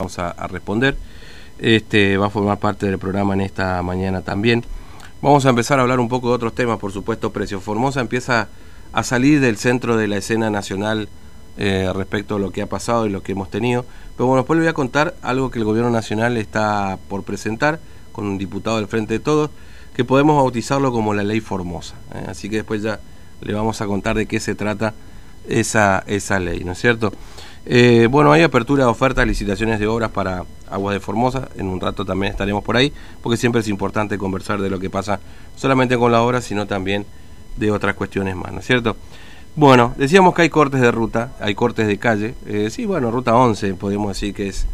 vamos a, responder. Este va a formar parte del programa en esta mañana también. Vamos a empezar a hablar un poco de otros temas, por supuesto, Precio Formosa empieza a salir del centro de la escena nacional eh, respecto a lo que ha pasado y lo que hemos tenido. Pero bueno, después le voy a contar algo que el gobierno nacional está por presentar con un diputado del Frente de Todos, que podemos bautizarlo como la ley Formosa. ¿eh? Así que después ya le vamos a contar de qué se trata esa, esa ley, ¿no es cierto? Eh, bueno, hay apertura de ofertas, licitaciones de obras para Aguas de Formosa. En un rato también estaremos por ahí, porque siempre es importante conversar de lo que pasa, solamente con la obra, sino también de otras cuestiones más, ¿no es cierto? Bueno, decíamos que hay cortes de ruta, hay cortes de calle. Eh, sí, bueno, ruta 11, podemos decir que es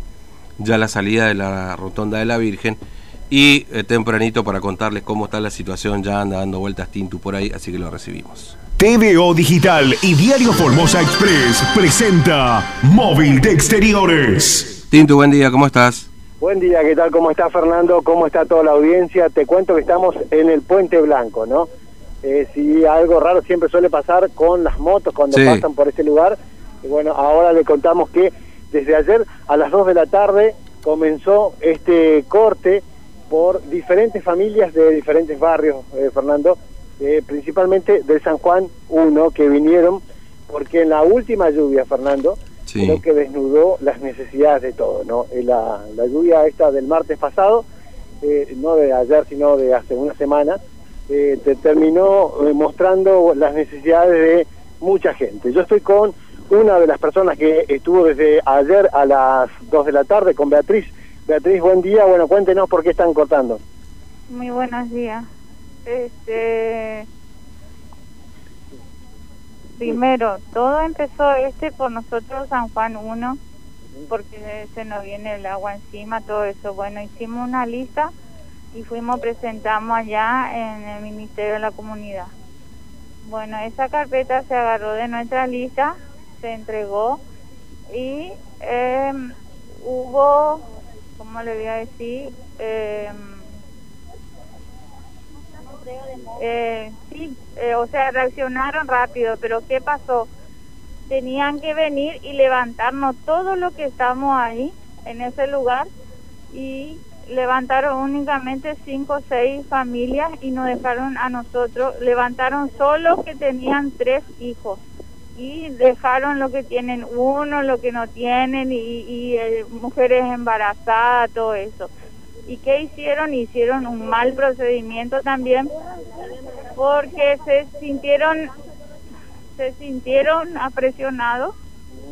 ya la salida de la rotonda de la Virgen. Y eh, tempranito para contarles cómo está la situación, ya anda dando vueltas Tintu por ahí, así que lo recibimos. TVO Digital y Diario Formosa Express presenta Móvil de Exteriores. Tintu, buen día, ¿cómo estás? Buen día, ¿qué tal? ¿Cómo está Fernando? ¿Cómo está toda la audiencia? Te cuento que estamos en el Puente Blanco, ¿no? Eh, si algo raro siempre suele pasar con las motos cuando pasan por ese lugar. Y bueno, ahora le contamos que desde ayer a las 2 de la tarde comenzó este corte por diferentes familias de diferentes barrios, eh, Fernando, eh, principalmente de San Juan 1, que vinieron, porque en la última lluvia, Fernando, creo que desnudó las necesidades de todo, ¿no? Eh, la, la lluvia esta del martes pasado, eh, no de ayer, sino de hace una semana, te terminó mostrando las necesidades de mucha gente. Yo estoy con una de las personas que estuvo desde ayer a las 2 de la tarde, con Beatriz. Beatriz, buen día. Bueno, cuéntenos por qué están cortando. Muy buenos días. Este, primero, todo empezó este por nosotros San Juan 1, porque se nos viene el agua encima, todo eso. Bueno, hicimos una lista y fuimos, presentamos allá en el Ministerio de la Comunidad. Bueno, esa carpeta se agarró de nuestra lista, se entregó y eh, hubo, ¿cómo le voy a decir? Eh, eh, sí, eh, o sea, reaccionaron rápido, pero ¿qué pasó? Tenían que venir y levantarnos todo lo que estamos ahí, en ese lugar, y levantaron únicamente cinco o seis familias y nos dejaron a nosotros, levantaron solo que tenían tres hijos y dejaron lo que tienen uno, lo que no tienen y, eh, mujeres embarazadas, todo eso. ¿Y qué hicieron? Hicieron un mal procedimiento también porque se sintieron se sintieron apresionados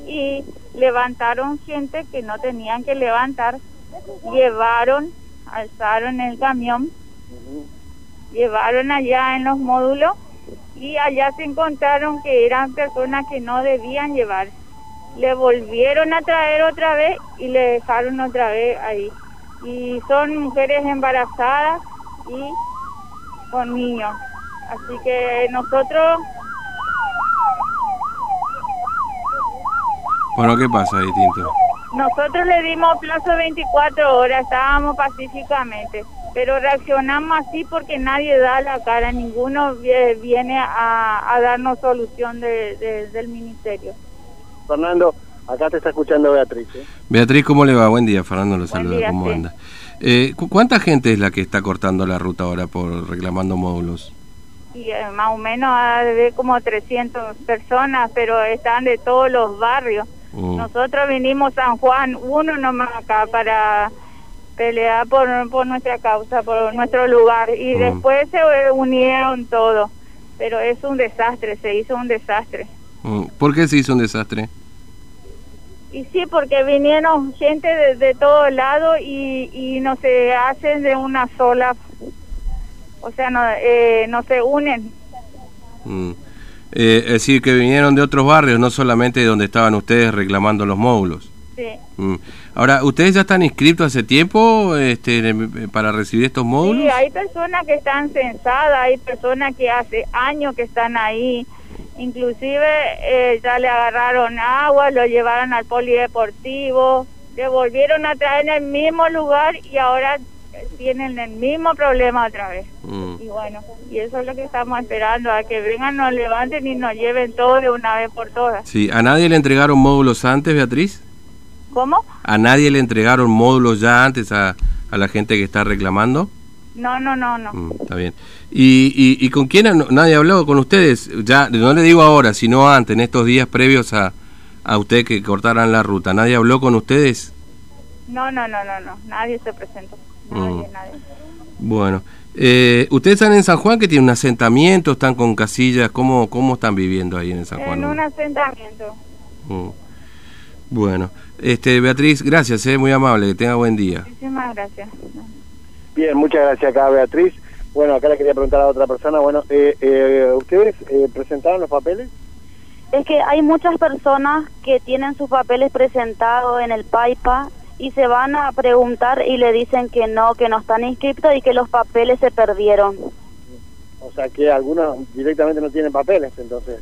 y levantaron gente que no tenían que levantar, llevaron, alzaron el camión, llevaron allá en los módulos y allá se encontraron que eran personas que no debían llevar. Le volvieron a traer otra vez y le dejaron otra vez ahí y son mujeres embarazadas y con niños. Así que nosotros... Bueno, ¿qué pasa, distinto? Nosotros le dimos plazo 24 horas, estábamos pacíficamente, pero reaccionamos así porque nadie da la cara, ninguno viene a, darnos solución del ministerio. Fernando, Acá te está escuchando Beatriz. ¿eh? Beatriz, ¿cómo le va? Buen día, Fernando lo saluda. ¿Cómo anda? Eh, ¿Cuánta gente es la que está cortando la ruta ahora por reclamando módulos? Y, eh, más o menos de como 300 personas, pero están de todos los barrios. Mm. Nosotros vinimos San Juan, uno nomás acá para pelear por, por nuestra causa, por nuestro lugar. Y mm. después se unieron todos. Pero es un desastre, se hizo un desastre. Mm. ¿Por qué se hizo un desastre? Y sí, porque vinieron gente de, de todo lado y, y no se hacen de una sola, o sea, no, eh, no se unen. Mm. Eh, es decir, que vinieron de otros barrios, no solamente de donde estaban ustedes reclamando los módulos. Sí. Mm. Ahora, ¿ustedes ya están inscritos hace tiempo este, para recibir estos módulos? Sí, hay personas que están censadas, hay personas que hace años que están ahí. Inclusive eh, ya le agarraron agua, lo llevaron al polideportivo, le volvieron a traer en el mismo lugar y ahora tienen el mismo problema otra vez. Mm. Y bueno, y eso es lo que estamos esperando, a que vengan, nos levanten y nos lleven todo de una vez por todas. Sí, ¿a nadie le entregaron módulos antes, Beatriz? ¿Cómo? ¿A nadie le entregaron módulos ya antes a, a la gente que está reclamando? No, no, no, no. Mm, está bien. ¿Y, y, y con quién nadie ha hablado con ustedes? Ya, no le digo ahora, sino antes, en estos días previos a, a usted que cortaran la ruta. ¿Nadie habló con ustedes? No, no, no, no, no. Nadie se presentó. Nadie, mm. nadie. Bueno. Eh, ¿Ustedes están en San Juan que tiene un asentamiento? ¿Están con casillas? ¿Cómo, cómo están viviendo ahí en San Juan? En un asentamiento. Mm. Bueno, este Beatriz, gracias, eh, muy amable, que tenga buen día. Muchísimas gracias. Bien, muchas gracias acá Beatriz. Bueno, acá le quería preguntar a otra persona, bueno, eh, eh, ¿ustedes eh, presentaron los papeles? Es que hay muchas personas que tienen sus papeles presentados en el PAIPA y se van a preguntar y le dicen que no, que no están inscritos y que los papeles se perdieron. O sea que algunos directamente no tienen papeles, entonces.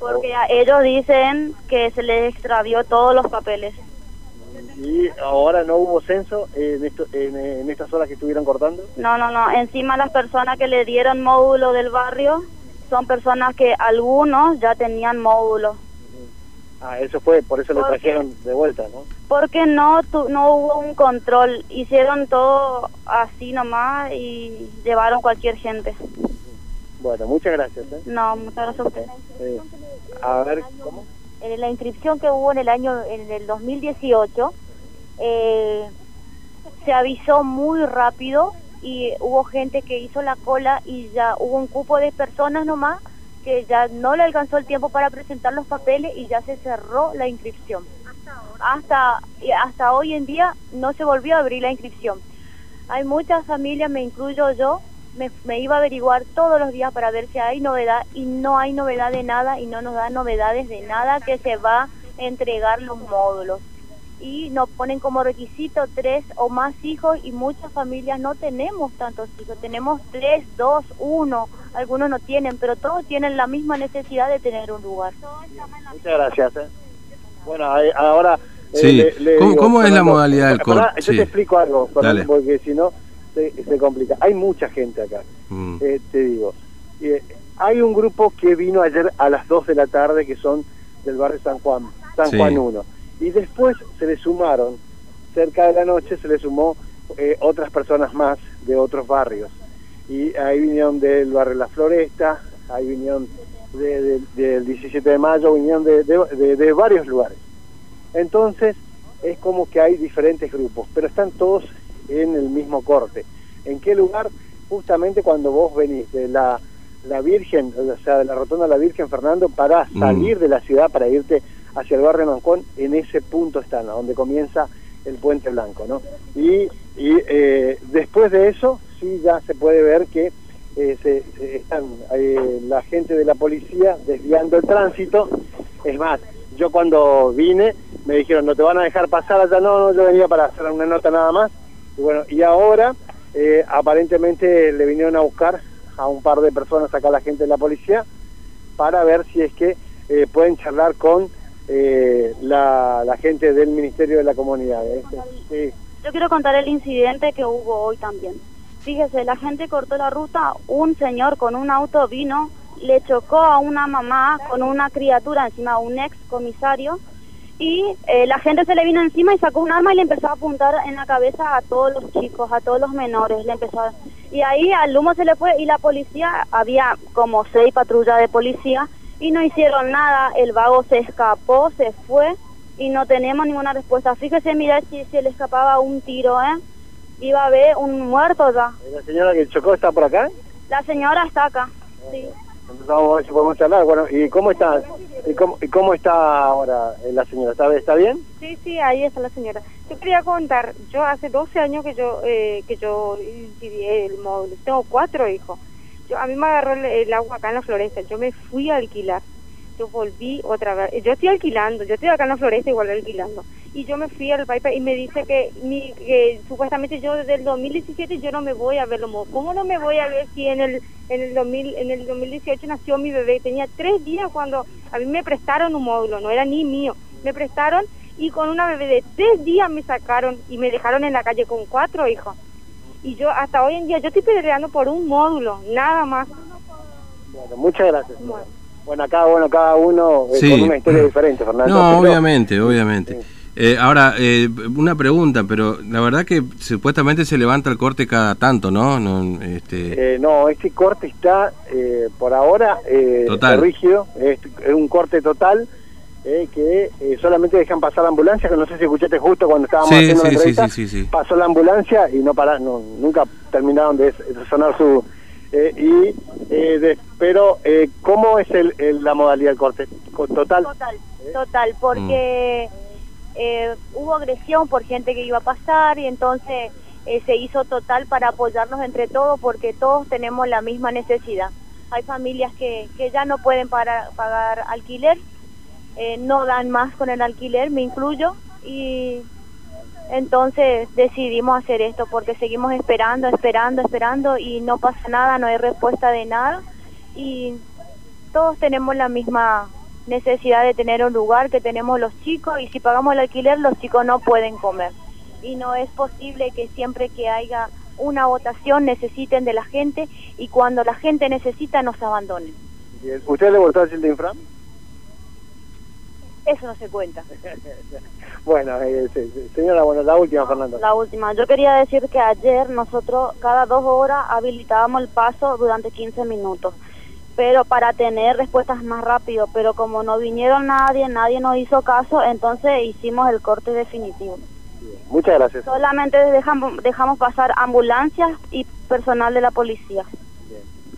Porque ellos dicen que se les extravió todos los papeles. ¿Y ahora no hubo censo en, esto, en, estas horas que estuvieron cortando? No, no, no. Encima las personas que le dieron módulo del barrio son personas que algunos ya tenían módulo. Ah, eso fue, por eso lo trajeron de vuelta, ¿no? Porque no no hubo un control, hicieron todo así nomás y llevaron cualquier gente. Bueno, muchas gracias. ¿eh? No, muchas gracias a usted. a ver, ¿cómo? En la inscripción que hubo en el año, en el 2018, eh, se avisó muy rápido y hubo gente que hizo la cola y ya hubo un cupo de personas nomás que ya no le alcanzó el tiempo para presentar los papeles y ya se cerró la inscripción. Hasta hasta hoy en día no se volvió a abrir la inscripción. Hay muchas familias, me incluyo yo, me, me, iba a averiguar todos los días para ver si hay novedad y no hay novedad de nada y no nos da novedades de nada que se va a entregar los módulos y nos ponen como requisito tres o más hijos y muchas familias no tenemos tantos hijos, tenemos tres, dos, uno, algunos no tienen, pero todos tienen la misma necesidad de tener un lugar. Muchas gracias. ¿eh? Bueno, ahora... Eh, sí. ¿Cómo, es la modalidad del corte? Yo te explico algo, porque si no se, se, complica. Hay mucha gente acá, mm. eh, te digo. hay un grupo que vino ayer a las 2 de la tarde que son del barrio San Juan, San Juan 1 y después se le sumaron, cerca de la noche se le sumó eh, otras personas más de otros barrios. Y ahí vinieron del barrio La Floresta, ahí vinieron del 17 de mayo, vinieron de, varios lugares. Entonces es como que hay diferentes grupos, pero están todos en el mismo corte. ¿En qué lugar? Justamente cuando vos venís de la, la Virgen, o sea, de la Rotonda de la Virgen Fernando, para mm. salir de la ciudad, para irte hacia el barrio Mancón, en ese punto están, donde comienza el Puente Blanco, ¿no? Y, y eh, después de eso, sí ya se puede ver que eh, se, están eh, la gente de la policía desviando el tránsito. Es más, yo cuando vine me dijeron, no te van a dejar pasar allá, no, no, yo venía para hacer una nota nada más. Y bueno, y ahora aparentemente le vinieron a buscar a un par de personas acá la gente de la policía para ver si es que pueden charlar con eh, la, gente del Ministerio de la Comunidad. ¿eh? Yo quiero contar el incidente que hubo hoy también. Fíjese, la gente cortó la ruta, un señor con un auto vino, le chocó a una mamá con una criatura encima, un ex comisario, y eh, la gente se le vino encima y sacó un arma y le empezó a apuntar en la cabeza a todos los chicos, a todos los menores, le empezó y ahí al humo se le fue y la policía, había como seis patrullas de policía, y no hicieron nada, el vago se escapó, se fue y no tenemos ninguna respuesta. Fíjese, mira si se le escapaba un tiro, ¿eh? Iba a haber un muerto ya. ¿La señora que chocó está por acá? La señora está acá, sí. Vamos podemos charlar. Bueno, ¿y cómo está, y cómo, y cómo está ahora eh, la señora? ¿Está, ¿Está bien? Sí, sí, ahí está la señora. Yo quería contar, yo hace 12 años que yo eh, que yo el módulo, tengo cuatro hijos a mí me agarró el, agua acá en la floresta, yo me fui a alquilar, yo volví otra vez, yo estoy alquilando, yo estoy acá en la floresta igual alquilando, y yo me fui al país y me dice que, mi, que supuestamente yo desde el 2017 yo no me voy a ver lo ¿cómo no me voy a ver si en el en el 2000, en el 2018 nació mi bebé, tenía tres días cuando a mí me prestaron un módulo, no era ni mío, me prestaron y con una bebé de tres días me sacaron y me dejaron en la calle con cuatro hijos. Y yo hasta hoy en día yo estoy peleando por un módulo, nada más. Bueno, muchas gracias. Bueno, acá bueno cada uno eh, con una historia diferente, Fernando. No, obviamente, obviamente. Eh, ahora, eh, una pregunta, pero la verdad que supuestamente se levanta el corte cada tanto, ¿no? No, este, no este corte está por ahora rígido, es, un corte total. que somente dejan pasar la ambulancia, que no sé si escuchaste justo cuando estábamos haciendo la entrevista, pasó la ambulancia y no para, no, nunca terminaron de, sonar su... y pero ¿cómo es el, la modalidad del corte? ¿Total? Total, total, porque... Mm eh, hubo agresión por gente que iba a pasar y entonces eh, se hizo total para apoyarnos entre todos porque todos tenemos la misma necesidad. Hay familias que, que ya no pueden pagar, pagar alquiler, eh, no dan más con el alquiler, me incluyo, y entonces decidimos hacer esto porque seguimos esperando, esperando, esperando y no pasa nada, no hay respuesta de nada y todos tenemos la misma necesidad de tener un lugar que tenemos los chicos y si pagamos el alquiler los chicos no pueden comer. Y no es posible que siempre que haya una votación necesiten de la gente y cuando la gente necesita nos abandonen. ¿Usted le votó al Infram? Eso no se cuenta. bueno, eh, señora, bueno, la última, Fernando. La última. Yo quería decir que ayer nosotros cada dos horas habilitábamos el paso durante 15 minutos pero para tener respuestas más rápido, pero como no vinieron nadie, nadie nos hizo caso, entonces hicimos el corte definitivo. Muchas gracias. Solamente dejamos, dejamos pasar ambulancias y personal de la policía.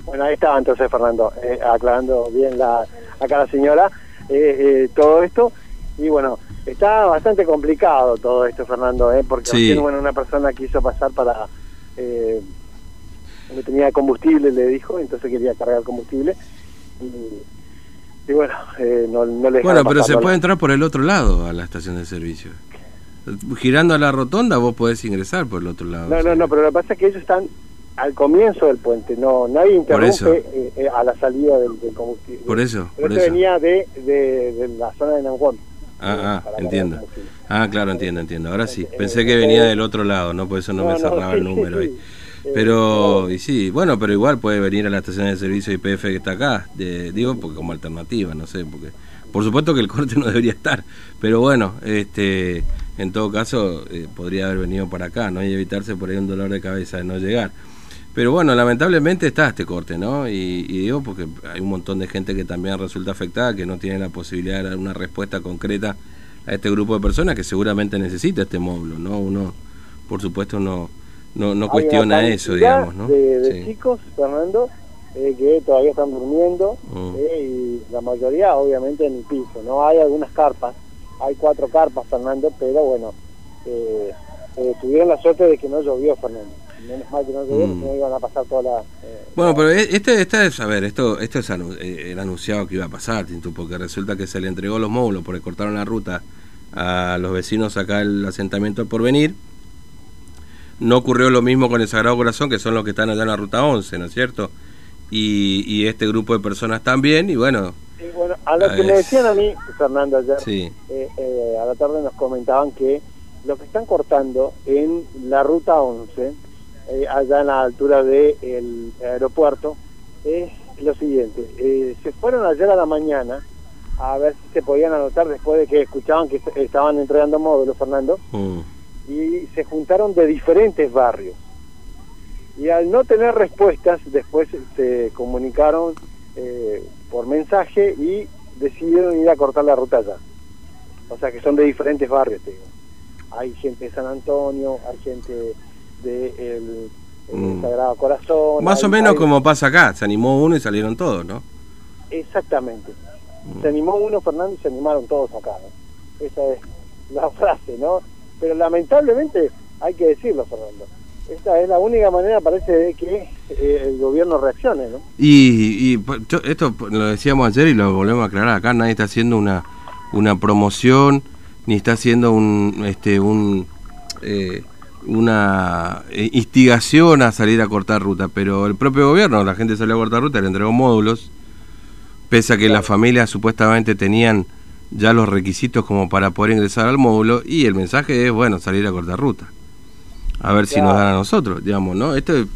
Bueno, ahí estaba entonces Fernando, eh, aclarando bien la, acá la señora eh, eh, todo esto. Y bueno, está bastante complicado todo esto, Fernando, porque bueno, una persona quiso pasar para no tenía combustible, le dijo, entonces quería cargar combustible. Y, bueno, eh, no, no le Bueno, pero se puede entrar por el otro lado a la estación de servicio. Girando a la rotonda vos podés ingresar por el otro lado. No, no, no, pero lo que pasa es que ellos están al comienzo del puente, no nadie interrumpe eh, eh, a la salida del, combustible. Por eso, por eso. venía de, de, la zona de Nanguán. Ah, ah, entiendo. Ah, claro, entiendo, entiendo. Ahora sí. Pensé que venía del otro lado, ¿no? Por eso no, me cerraba el número ahí. Pero, y sí, bueno, pero igual puede venir a la estación de servicio IPF que está acá, digo, porque como alternativa, no sé, porque por supuesto que el corte no debería estar, pero bueno, este, en todo caso eh, podría haber venido para acá, ¿no? Y evitarse por ahí un dolor de cabeza de no llegar. Pero bueno, lamentablemente está este corte, ¿no? Y, digo porque hay un montón de gente que también resulta afectada, que no tiene la posibilidad de dar una respuesta concreta a este grupo de personas que seguramente necesita este módulo, ¿no? Uno, por supuesto, no no, no cuestiona eso, digamos, ¿no? De, chicos, Fernando, eh, que todavía están durmiendo mm. eh, y la mayoría obviamente en el piso, ¿no? Hay algunas carpas, hay cuatro carpas, Fernando, pero bueno, eh, tuvieron la suerte de que no llovió, Fernando. Menos mal que no mm. iban a pasar toda la... bueno, pero e, este, este es, a ver, esto, esto es el anunciado que iba a pasar, porque resulta que se le entregó los módulos porque cortaron la ruta a los vecinos acá el asentamiento por venir no ocurrió lo mismo con el Sagrado Corazón, que son los que están allá en la Ruta 11, ¿no es cierto? Y, este grupo de personas también, y bueno... bueno a lo que me decían a mí, Fernando, ayer, eh, eh, a la tarde nos comentaban que lo que están cortando en la Ruta 11, eh, allá en la altura del aeropuerto, es lo siguiente. se fueron ayer a la mañana a ver si se podían anotar después de que escuchaban que estaban entregando módulos, Fernando. Mm y se juntaron de diferentes barrios. Y al no tener respuestas, después se comunicaron eh, por mensaje y decidieron ir a cortar la ruta allá. O sea que son de diferentes barrios, Hay gente de San Antonio, hay gente de el, mm. Sagrado Corazón. Más o menos como pasa acá, se animó uno y salieron todos, ¿no? Exactamente. Mm. Se animó uno, Fernando, y se animaron todos acá. Esa es la frase, ¿no? pero lamentablemente hay que decirlo, Fernando. Esta es la única manera, parece, de que eh, el gobierno reaccione, ¿no? Y, esto lo decíamos ayer y lo volvemos a aclarar acá, nadie está haciendo una, una promoción, ni está haciendo un, este, un, eh, una eh, instigación a salir a cortar ruta, pero el propio gobierno, la gente salió a cortar ruta, le entregó módulos, pese a que las familias supuestamente tenían ya los requisitos como para poder ingresar al módulo y el mensaje es, bueno, salir a cortar ruta. A ver si nos dan a nosotros, digamos, ¿no? Esto es,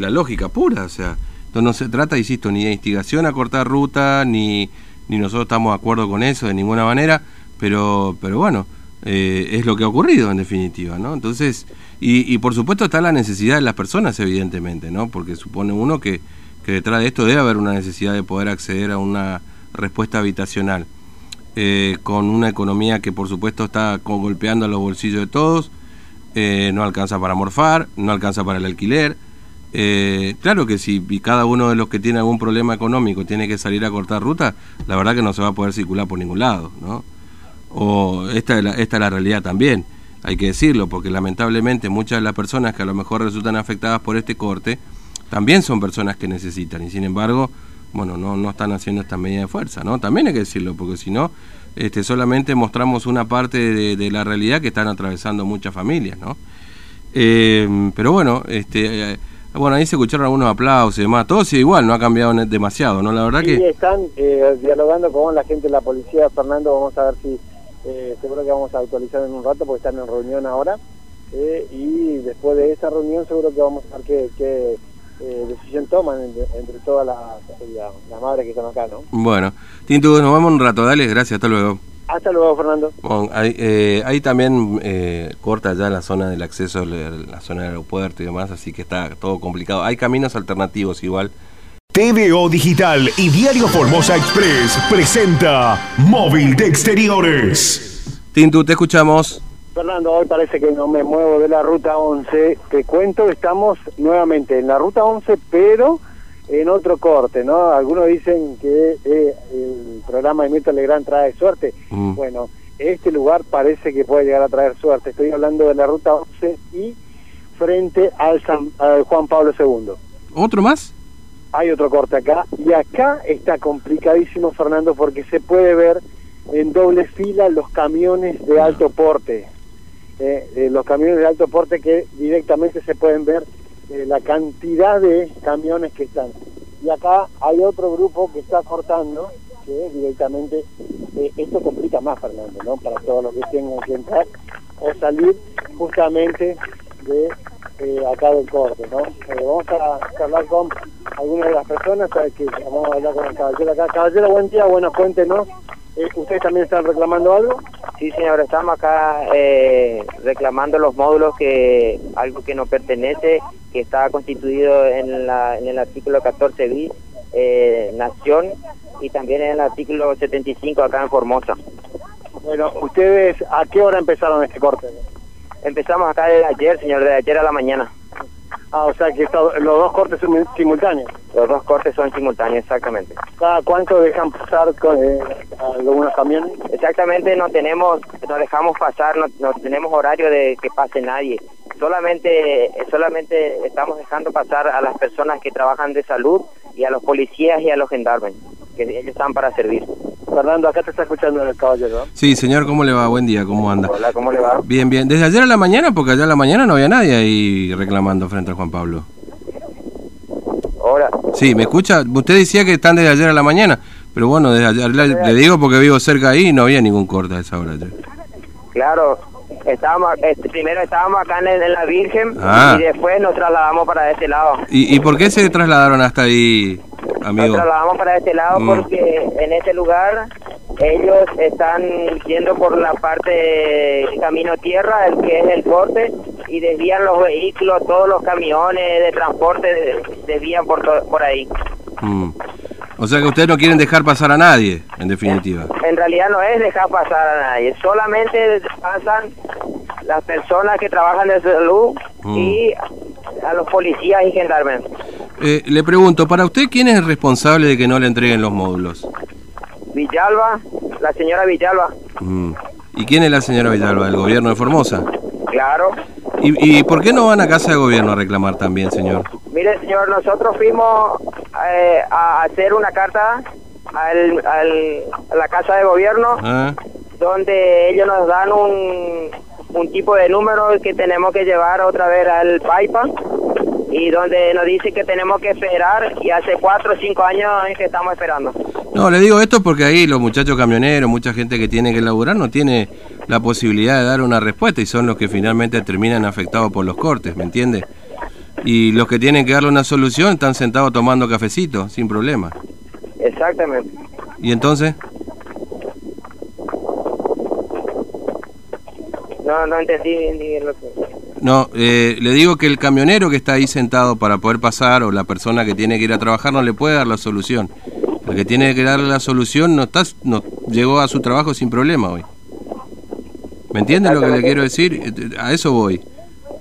la lógica pura, o sea, entonces no se trata, insisto, ni de instigación a cortar ruta, ni, ni nosotros estamos de acuerdo con eso de ninguna manera, pero, pero bueno, eh, es lo que ha ocurrido en definitiva, ¿no? Entonces, y, y, por supuesto está la necesidad de las personas, evidentemente, ¿no? Porque supone uno que, detrás de esto debe haber una necesidad de poder acceder a una respuesta habitacional. Eh, con una economía que por supuesto está golpeando los bolsillos de todos, eh, no alcanza para morfar, no alcanza para el alquiler. Eh, claro que si cada uno de los que tiene algún problema económico tiene que salir a cortar ruta, la verdad que no se va a poder circular por ningún lado, ¿no? O esta es la, esta es la realidad también, hay que decirlo, porque lamentablemente muchas de las personas que a lo mejor resultan afectadas por este corte también son personas que necesitan y sin embargo bueno, no, no están haciendo esta medida de fuerza, ¿no? También hay que decirlo, porque si no, este, solamente mostramos una parte de, la realidad que están atravesando muchas familias, ¿no? Eh, pero bueno, este, eh, bueno, ahí se escucharon algunos aplausos y demás, todo sigue igual, no ha cambiado demasiado, ¿no? La verdad sí, que... están eh, dialogando con la gente de la policía, Fernando, vamos a ver si, seguro que vamos a actualizar en un rato, porque están en reunión ahora, y después de esa reunión seguro que vamos a ver qué... qué eh, decisión toman entre, todas las, las madres que están acá, ¿no? Bueno, Tintu, nos vemos un rato, dale, gracias, hasta luego. Hasta luego, Fernando. Bueno, ahí, eh, también eh, corta ya la zona del acceso, la zona del aeropuerto y demás, así que está todo complicado. Hay caminos alternativos igual. TVO Digital y Diario Formosa Express presenta Móvil de Exteriores. Tintu, te escuchamos. Fernando, hoy parece que no me muevo de la ruta 11. Te cuento estamos nuevamente en la ruta 11, pero en otro corte, ¿no? Algunos dicen que eh, el programa de Milton Legrand trae suerte. Mm. Bueno, este lugar parece que puede llegar a traer suerte. Estoy hablando de la ruta 11 y frente al, al Juan Pablo II. ¿Otro más? Hay otro corte acá. Y acá está complicadísimo, Fernando, porque se puede ver en doble fila los camiones de alto porte eh, los camiones de alto porte que directamente se pueden ver eh, la cantidad de camiones que están. Y acá hay otro grupo que está cortando, que directamente, eh, esto complica más, Fernando, ¿no? Para todos los que tengan que entrar o salir justamente de eh, acá del corte, ¿no? vamos a hablar con algunas de las personas, que vamos a hablar con el caballero acá. Caballero, buen día, buenas fuentes, ¿no? ¿Ustedes también están reclamando algo? Sí, señor, estamos acá eh, reclamando los módulos que algo que nos pertenece, que está constituido en, la, en el artículo 14 bis, eh, Nación, y también en el artículo 75 acá en Formosa. Bueno, ¿ustedes a qué hora empezaron este corte? Empezamos acá desde ayer, señor, de ayer a la mañana. Ah, o sea que los dos cortes son simultáneos. Los dos cortes son simultáneos, exactamente. ¿Cada cuánto dejan pasar con eh, algunos camiones? Exactamente, no tenemos, no dejamos pasar, no, no, tenemos horario de que pase nadie. Solamente, solamente estamos dejando pasar a las personas que trabajan de salud y a los policías y a los gendarmes, que ellos están para servir. Fernando, acá te está escuchando el caballero. Sí, señor, ¿cómo le va? Buen día, ¿cómo anda? Hola, ¿cómo le va? Bien, bien. ¿Desde ayer a la mañana? Porque ayer a la mañana no había nadie ahí reclamando frente a Juan Pablo. Hola. Sí, ¿me escucha? Usted decía que están desde ayer a la mañana, pero bueno, desde ayer, le, digo porque vivo cerca ahí y no había ningún corte a esa hora. Claro, estábamos, primero estábamos acá en, la Virgen ah. y después nos trasladamos para este lado. ¿Y, ¿Y por qué se trasladaron hasta ahí? Amigo. Nos trasladamos para este lado mm. porque en este lugar ellos están yendo por la parte camino tierra, el que es el corte, y desvían los vehículos, todos los camiones de transporte desvían por, por ahí. Mm. O sea que ustedes no quieren dejar pasar a nadie, en definitiva. En, realidad no es dejar pasar a nadie, solamente pasan las personas que trabajan de salud mm. y a los policías y gendarmes. Eh, le pregunto, para usted, ¿quién es el responsable de que no le entreguen los módulos? Villalba, la señora Villalba. Mm. ¿Y quién es la señora Villalba? ¿Del gobierno de Formosa? Claro. ¿Y, por qué no van a casa de gobierno a reclamar también, señor? Mire, señor, nosotros fuimos eh, a hacer una carta al, a la casa de gobierno ah. donde ellos nos dan un, un tipo de número que tenemos que llevar otra vez al PAIPA y donde nos dice que tenemos que esperar y hace cuatro o cinco años que estamos esperando. No, le digo esto porque ahí los muchachos camioneros, mucha gente que tiene que laburar no tiene la posibilidad de dar una respuesta y son los que finalmente terminan afectados por los cortes, ¿me entiende? Y los que tienen que darle una solución están sentados tomando cafecito, sin problema. Exactamente. ¿Y entonces? No, no entendí ni lo que... No, eh, le digo que el camionero que está ahí sentado para poder pasar o la persona que tiene que ir a trabajar no le puede dar la solución. El que tiene que darle la solución no está, no llegó a su trabajo sin problema hoy. ¿Me entienden lo que le quiero decir? A eso voy.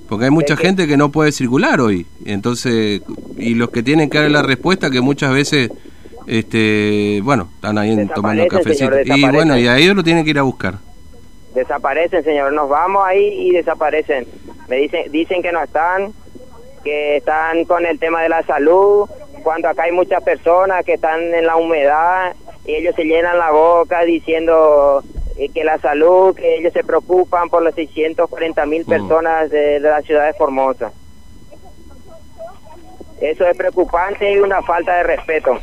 Porque hay mucha gente que no puede circular hoy. Entonces, y los que tienen que dar la respuesta que muchas veces, este, bueno, están ahí tomando cafecito. y bueno, y a ellos lo tienen que ir a buscar. Desaparecen, señor. Nos vamos ahí y desaparecen. Me dicen, dicen que no están, que están con el tema de la salud, cuando acá hay muchas personas que están en la humedad y ellos se llenan la boca diciendo eh, que la salud, que ellos se preocupan por las 640 mil mm. personas de, la ciudad de Formosa. Eso es preocupante y una falta de respeto.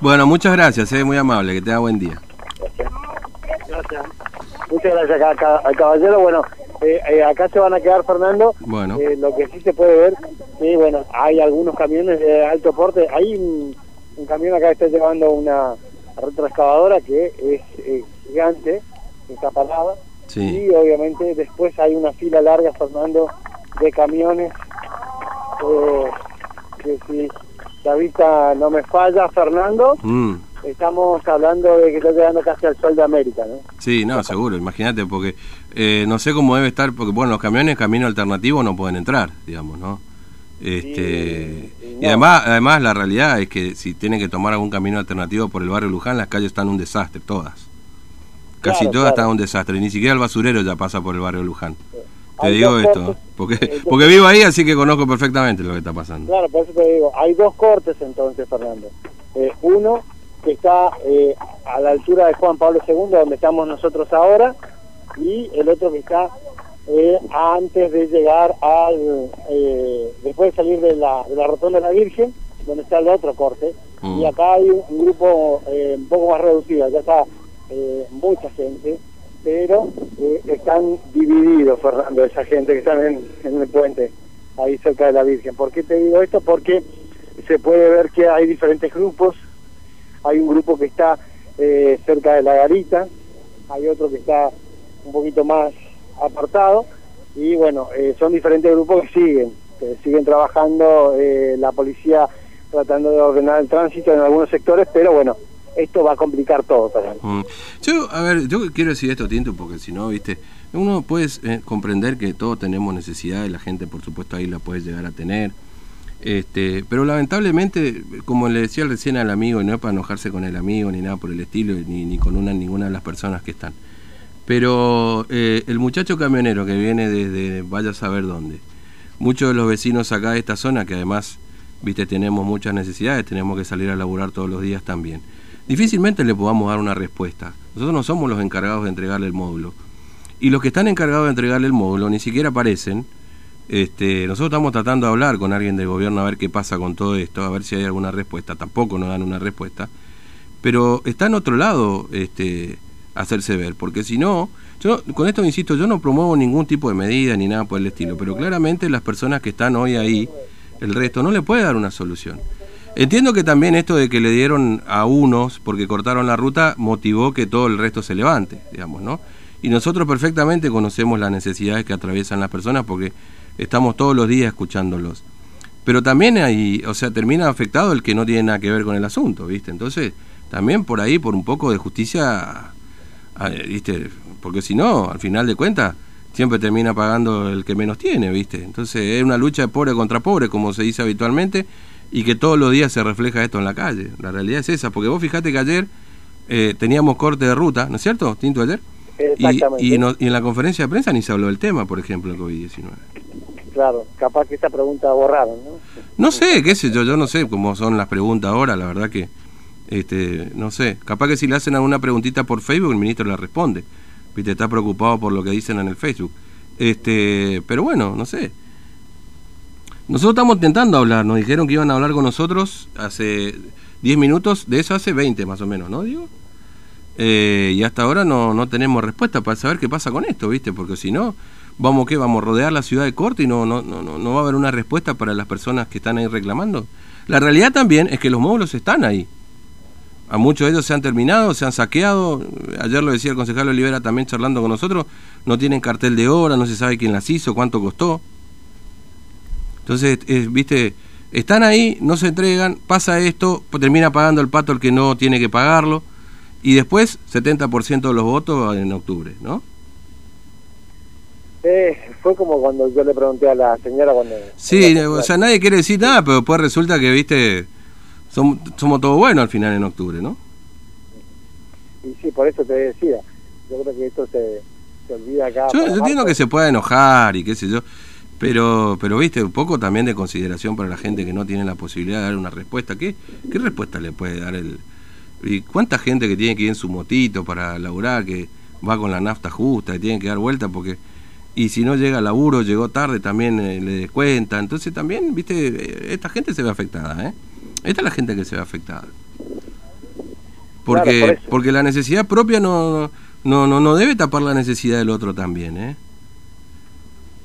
Bueno, muchas gracias, es eh, muy amable, que tenga buen día. Gracias. Muchas gracias al caballero. Bueno, eh, eh, acá se van a quedar, Fernando. Bueno. Eh, lo que sí se puede ver, sí, bueno, hay algunos camiones de alto porte. Hay un, camión acá que está llevando una retroexcavadora que es gigante, está parada. Sí. Y obviamente después hay una fila larga, Fernando, de camiones. que si la vista no me falla, Fernando. Mm estamos hablando de que está llegando casi al sol de América, ¿no? Sí, no, seguro, imagínate, porque eh, no sé cómo debe estar, porque bueno, los camiones camino alternativo no pueden entrar, digamos, ¿no? Este, y, además, además la realidad es que si tienen que tomar algún camino alternativo por el barrio Luján, las calles están un desastre, todas. Casi todas están un desastre, ni siquiera el basurero ya pasa por el barrio Luján. Te digo esto, porque, porque vivo ahí, así que conozco perfectamente lo que está pasando. Claro, por eso te digo, hay dos cortes entonces, Fernando. Eh, uno, que está eh, a la altura de Juan Pablo II, donde estamos nosotros ahora, y el otro que está eh, antes de llegar al, eh, después de salir de la, de la Rotonda de la Virgen, donde está el otro corte, mm. y acá hay un, grupo un poco más reducido, ya está mucha gente, pero están divididos, Fernando, esa gente que están en, en el puente, ahí cerca de la Virgen. ¿Por qué te digo esto? Porque se puede ver que hay diferentes grupos hay un grupo que está eh, cerca de la garita, hay otro que está un poquito más apartado y bueno, eh, son diferentes grupos que siguen, que siguen trabajando eh, la policía tratando de ordenar el tránsito en algunos sectores, pero bueno, esto va a complicar todo también. Mm. Yo, a ver, yo quiero decir esto, Tinto, porque si no, viste, uno puede comprender que todos tenemos necesidades, la gente por supuesto ahí la puede llegar a tener, este, pero lamentablemente, como le decía recién al amigo, y no es para enojarse con el amigo ni nada por el estilo, ni, ni con una ninguna de las personas que están. Pero eh, el muchacho camionero que viene desde vaya a saber dónde, muchos de los vecinos acá de esta zona, que además, viste, tenemos muchas necesidades, tenemos que salir a laburar todos los días también. Difícilmente le podamos dar una respuesta. Nosotros no somos los encargados de entregarle el módulo. Y los que están encargados de entregarle el módulo ni siquiera aparecen este, nosotros estamos tratando de hablar con alguien del gobierno a ver qué pasa con todo esto, a ver si hay alguna respuesta. Tampoco nos dan una respuesta. Pero está en otro lado este, hacerse ver, porque si no, yo con esto insisto, yo no promuevo ningún tipo de medida ni nada por el estilo, pero claramente las personas que están hoy ahí, el resto, no le puede dar una solución. Entiendo que también esto de que le dieron a unos porque cortaron la ruta motivó que todo el resto se levante, digamos, ¿no? Y nosotros perfectamente conocemos las necesidades que atraviesan las personas porque estamos todos los días escuchándolos. Pero también hay, o sea, termina afectado el que no tiene nada que ver con el asunto, ¿viste? Entonces, también por ahí, por un poco de justicia, ah, ¿viste? Porque si no, al final de cuentas, siempre termina pagando el que menos tiene, ¿viste? Entonces, es una lucha de pobre contra pobre, como se dice habitualmente, y que todos los días se refleja esto en la calle. La realidad es esa, porque vos fijate que ayer eh, teníamos corte de ruta, ¿no es cierto, Tinto, ayer? Exactamente. Y, y, en la conferencia de prensa ni se habló del tema, por ejemplo, el COVID-19. Claro, capaz que esa pregunta borraron, ¿no? No sé, qué sé yo, yo no sé cómo son las preguntas ahora, la verdad que, este, no sé, capaz que si le hacen alguna preguntita por Facebook el ministro la responde, viste, está preocupado por lo que dicen en el Facebook, este, pero bueno, no sé. Nosotros estamos intentando hablar, nos dijeron que iban a hablar con nosotros hace 10 minutos, de eso hace 20 más o menos, ¿no? Digo, eh, y hasta ahora no, no tenemos respuesta para saber qué pasa con esto, ¿viste? Porque si no, vamos qué, vamos a rodear la ciudad de corte y no, no, no, no va a haber una respuesta para las personas que están ahí reclamando. La realidad también es que los módulos están ahí. a muchos de ellos se han terminado, se han saqueado. Ayer lo decía el concejal Olivera también charlando con nosotros. No tienen cartel de hora, no se sabe quién las hizo, cuánto costó. Entonces, viste, están ahí, no se entregan, pasa esto, termina pagando el pato el que no tiene que pagarlo. Y después, 70% de los votos en octubre, ¿no? Eh, fue como cuando yo le pregunté a la señora cuando... Sí, o sea, nadie quiere decir nada, pero después resulta que, viste, somos, somos todos buenos al final en octubre, ¿no? Y sí, por eso te decía, yo creo que esto se, se olvida acá. Yo, entiendo que se puede enojar y qué sé yo, pero, pero viste, un poco también de consideración para la gente que no tiene la posibilidad de dar una respuesta. ¿Qué, qué respuesta le puede dar el... ¿Y cuánta gente que tiene que ir en su motito para laburar, que va con la nafta justa, y tiene que dar vuelta porque y si no llega al laburo, llegó tarde, también eh, le descuenta. Entonces también, viste, eh, esta gente se ve afectada, ¿eh? Esta es la gente que se ve afectada. Porque, porque la necesidad propia no, no, no, no debe tapar la necesidad del otro también, ¿eh?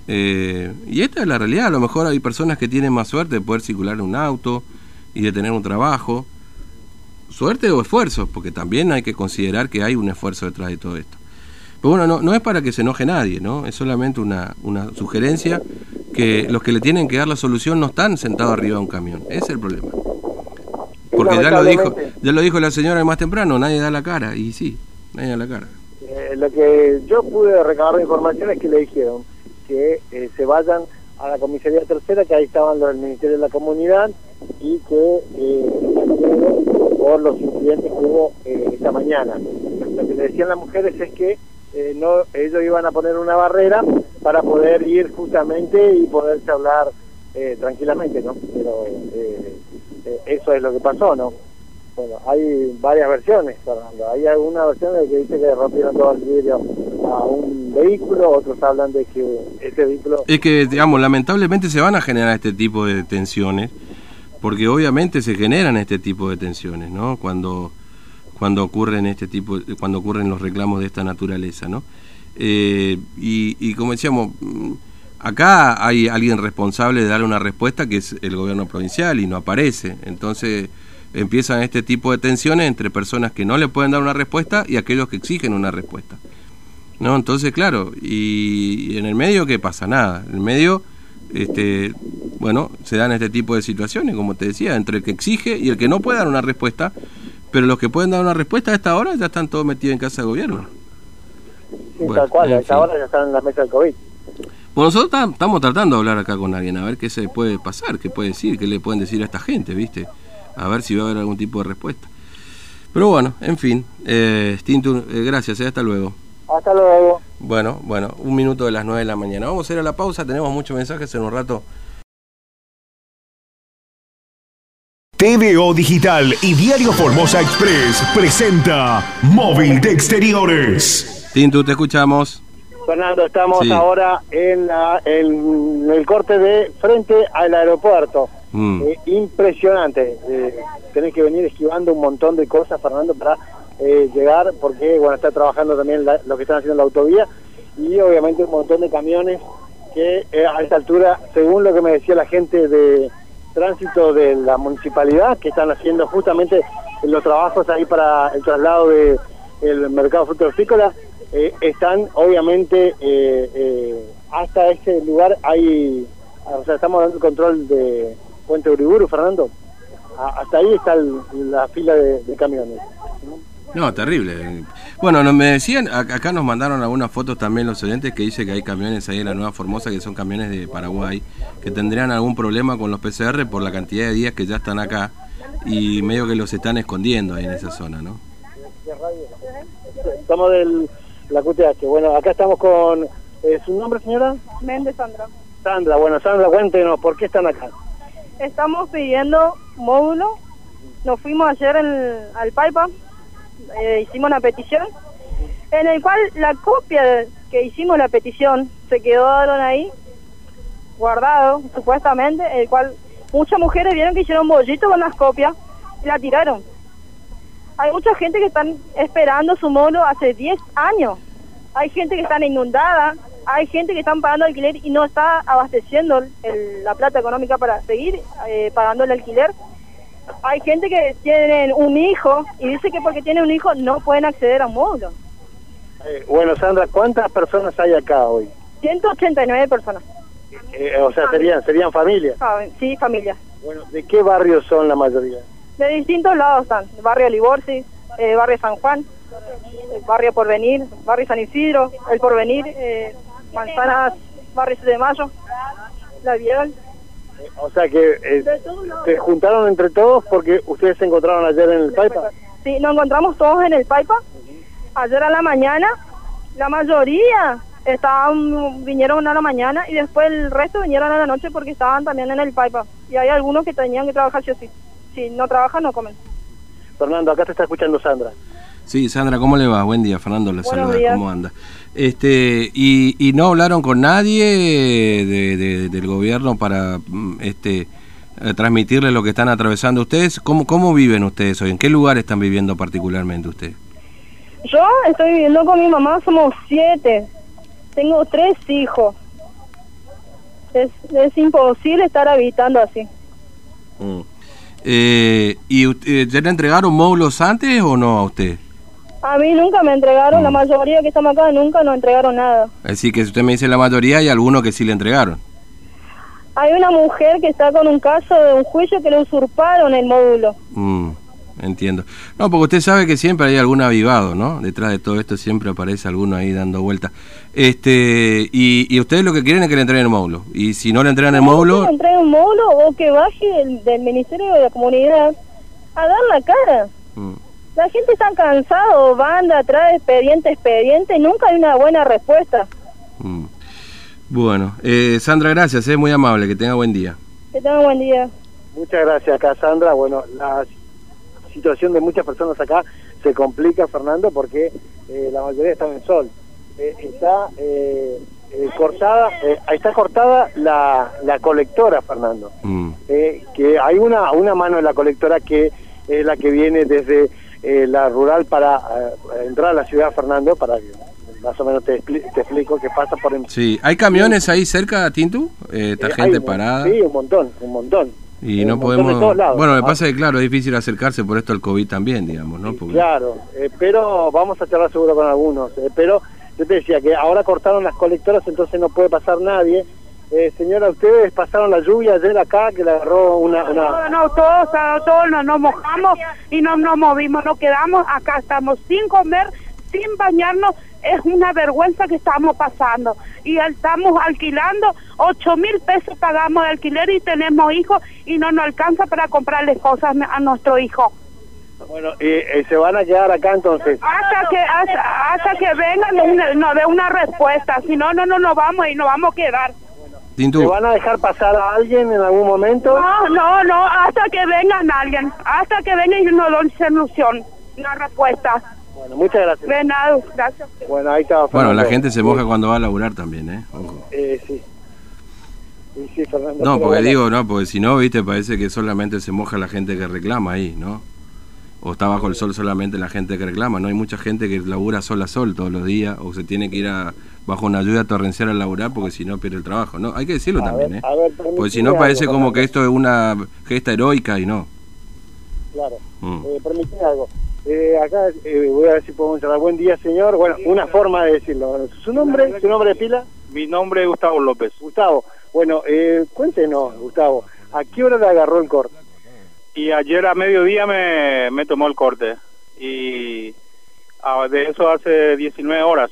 ¿Eh? Y esta es la realidad. A lo mejor hay personas que tienen más suerte de poder circular en un auto y de tener un trabajo. Suerte o esfuerzo, porque también hay que considerar que hay un esfuerzo detrás de todo esto. Pero bueno, no, no es para que se enoje nadie, ¿no? Es solamente una, una sugerencia que los que le tienen que dar la solución no están sentados arriba de un camión. Ese es el problema. Porque ya lo dijo ya lo dijo la señora más temprano, nadie da la cara. Y sí, nadie da la cara. Eh, lo que yo pude recabar de información es que le dijeron que eh, se vayan a la comisaría tercera, que ahí estaban los del Ministerio de la Comunidad y que eh, por los incidentes que hubo eh, esta mañana. Lo que le decían las mujeres es que eh, no ellos iban a poner una barrera para poder ir justamente y poderse hablar tranquilamente, ¿no? Pero eso es lo que pasó, ¿no? Bueno, hay varias versiones, Fernando. Hay alguna versión de que dice que rompieron todo el vidrio a un vehículo, otros hablan de que ese vehículo... Es que, digamos, lamentablemente se van a generar este tipo de tensiones, porque obviamente se generan este tipo de tensiones, ¿no? Cuando cuando ocurren este tipo, cuando ocurren los reclamos de esta naturaleza, ¿no? Eh, y, como decíamos, acá hay alguien responsable de dar una respuesta que es el gobierno provincial y no aparece. Entonces empiezan este tipo de tensiones entre personas que no le pueden dar una respuesta y aquellos que exigen una respuesta. ¿No? Entonces, claro, y, en el medio ¿qué pasa? Nada. En el medio, este, bueno, se dan este tipo de situaciones, como te decía, entre el que exige y el que no puede dar una respuesta pero los que pueden dar una respuesta a esta hora ya están todos metidos en casa de gobierno. Sí, tal cual, a esta hora ya están en la mesa del COVID. Bueno, nosotros estamos tratando de hablar acá con alguien, a ver qué se puede pasar, qué puede decir, qué le pueden decir a esta gente, ¿viste? A ver si va a haber algún tipo de respuesta. Pero bueno, en fin, eh, eh gracias, eh, hasta luego. Hasta luego. Bueno, bueno, un minuto de las nueve de la mañana. Vamos a ir a la pausa, tenemos muchos mensajes en un rato. TVO Digital y Diario Formosa Express presenta Móvil de Exteriores. Tintu, te escuchamos. Fernando, estamos ahora en, el corte de frente al aeropuerto. Mm. Eh, impresionante. Eh, tenés que venir esquivando un montón de cosas, Fernando, para eh, llegar, porque bueno, está trabajando también lo que están haciendo en la autovía y obviamente un montón de camiones que a esta altura, según lo que me decía la gente de tránsito de la municipalidad que están haciendo justamente los trabajos ahí para el traslado de el mercado eh, están obviamente eh, eh, hasta ese lugar hay o sea estamos dando control de Puente Uriburu Fernando hasta ahí está la fila de, camiones no terrible bueno, me decían, acá nos mandaron algunas fotos también los oyentes que dice que hay camiones ahí en la Nueva Formosa que son camiones de Paraguay, que tendrían algún problema con los PCR por la cantidad de días que ya están acá y medio que los están escondiendo ahí en esa zona, ¿no? Estamos del la QTH. Bueno, acá estamos con... ¿Su nombre, señora? Méndez Sandra. Sandra, bueno, Sandra, cuéntenos, ¿por qué están acá? Estamos pidiendo módulo. Nos fuimos ayer al Paipa eh, hicimos una petición en el cual la copia que hicimos la petición se quedaron ahí guardado supuestamente el cual muchas mujeres vieron que hicieron bollito con las copias y la tiraron hay mucha gente que están esperando su mono hace 10 años hay gente que están inundada hay gente que están pagando alquiler y no está abasteciendo la plata económica para seguir eh, pagando el alquiler hay gente que tiene un hijo y dice que porque tiene un hijo no pueden acceder a un módulo. Eh, bueno, Sandra, ¿cuántas personas hay acá hoy? 189 personas. Eh, o sea, serían serían familias. Sí, familias. Bueno, ¿de qué barrios son la mayoría? De distintos lados están. barrio Liborsi, eh, barrio San Juan, el barrio Porvenir, barrio San Isidro, el Porvenir, eh, Manzanas, barrio de Mayo, la Vial. O sea que eh, se juntaron entre todos porque ustedes se encontraron ayer en el Paipa. Sí, nos encontramos todos en el Paipa. Ayer a la mañana, la mayoría estaban vinieron a la mañana y después el resto vinieron a la noche porque estaban también en el Paipa. Y hay algunos que tenían que trabajar sí o sí. Si no trabajan, no comen. Fernando, acá te está escuchando Sandra. Sí, Sandra, ¿cómo le va? Buen día, Fernando, le saluda, ¿cómo anda? Este, y, y no hablaron con nadie de, del gobierno para mm, este eh, transmitirle lo que están atravesando ustedes. ¿Cómo, ¿Cómo viven ustedes hoy? ¿En qué lugar están viviendo particularmente ustedes? Yo estoy viviendo con mi mamá, somos siete. Tengo tres hijos. Es, es imposible estar habitando así. Mm. Eh, ¿Y usted, ya le entregaron módulos antes o no a usted? A mí nunca me entregaron, la mm. mayoría que estamos acá nunca nos entregaron nada. Así que si usted me dice la mayoría, hay algunos que sí le entregaron. Hay una mujer que está con un caso de un juicio que le usurparon el módulo. Mm entiendo. No, porque usted sabe que siempre hay algún avivado, ¿no? Detrás de todo esto siempre aparece alguno ahí dando vueltas. Este, y, ustedes lo que quieren es que le entreguen el módulo. Y si no le entregan el módulo... Que le entreguen un módulo o que baje del, Ministerio de la Comunidad a dar la cara. Mm. La gente está cansado, van de atrás, expediente, expediente, y nunca hay una buena respuesta. Mm. Bueno, eh, Sandra, gracias, es muy amable, que tenga buen día. Que tenga buen día. Muchas gracias, Cassandra. Bueno, las situación de muchas personas acá se complica, Fernando, porque eh, la mayoría están en sol. Eh, está eh, cortada, está cortada la, la colectora, Fernando. Mm. que hay una, una mano en la colectora que es la que viene desde la rural para entrar a la ciudad, Fernando, para que más o menos te, te explico que pasa por... Sí, ¿hay camiones ahí cerca, Tintu? ¿Está gente parada? Sí, un montón, un montón. Y no podemos... bueno, me pasa que, claro, es difícil acercarse por esto al COVID también, digamos, ¿no? Claro, eh, pero vamos a charlar seguro con algunos. Eh, pero yo te decía que ahora cortaron las colectoras, entonces no puede pasar nadie. Eh, señora, ustedes pasaron la lluvia ayer acá, que le agarró una... No, no, todos, todos nos, nos mojamos y no nos movimos, nos quedamos acá, estamos sin comer, sin bañarnos es una vergüenza que estamos pasando. Y estamos alquilando, ocho mil pesos pagamos de alquiler y tenemos hijos y no nos alcanza para comprarle cosas a nuestro hijo. Bueno, y, se van a quedar acá entonces. Hasta que hasta, que vengan nos dé una respuesta, si no, no, no nos vamos y nos vamos a quedar. ¿Se van a dejar pasar a alguien en algún momento? No, no, no, hasta que vengan alguien, hasta que vengan y nos den solución, una respuesta. Bueno, muchas gracias. De nada, gracias. Bueno, ahí está. Bueno, la gente se moja cuando va a laburar también, ¿eh? Eh, sí. Sí, sí, Fernando. No, porque digo, no, porque si no, viste, parece que solamente se moja la gente que reclama ahí, ¿no? O está bajo el sol solamente la gente que reclama, ¿no? Hay mucha gente que labura sol a sol todos los días, o se tiene que ir a, bajo una lluvia torrencial a laburar porque si no pierde el trabajo, ¿no? Hay que decirlo también, ¿eh? porque si no parece como que esto es una gesta heroica y no. Claro. Mm. Eh, algo. Eh, acá eh, voy a ver si podemos charlar. Buen día, señor. Bueno, una forma de decirlo. ¿Su nombre? ¿Su nombre de pila? Mi nombre es Gustavo López. Gustavo. Bueno, eh, cuéntenos, Gustavo, ¿a qué hora le agarró el corte? Y ayer a mediodía me, me tomó el corte. Y de eso hace 19 horas.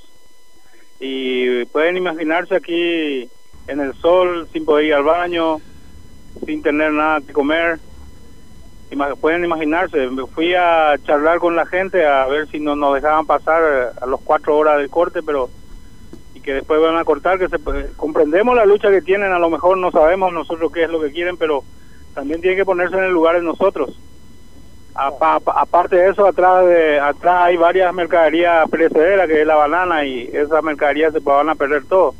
Y pueden imaginarse aquí en el sol, sin poder ir al baño, sin tener nada que comer pueden imaginarse, me fui a charlar con la gente a ver si no nos dejaban pasar a los cuatro horas del corte, pero y que después van a cortar, que se, comprendemos la lucha que tienen, a lo mejor no sabemos nosotros qué es lo que quieren, pero también tienen que ponerse en el lugar de nosotros. aparte de eso, atrás de atrás hay varias mercaderías perecederas, que es la banana, y esas mercaderías se van a perder todo,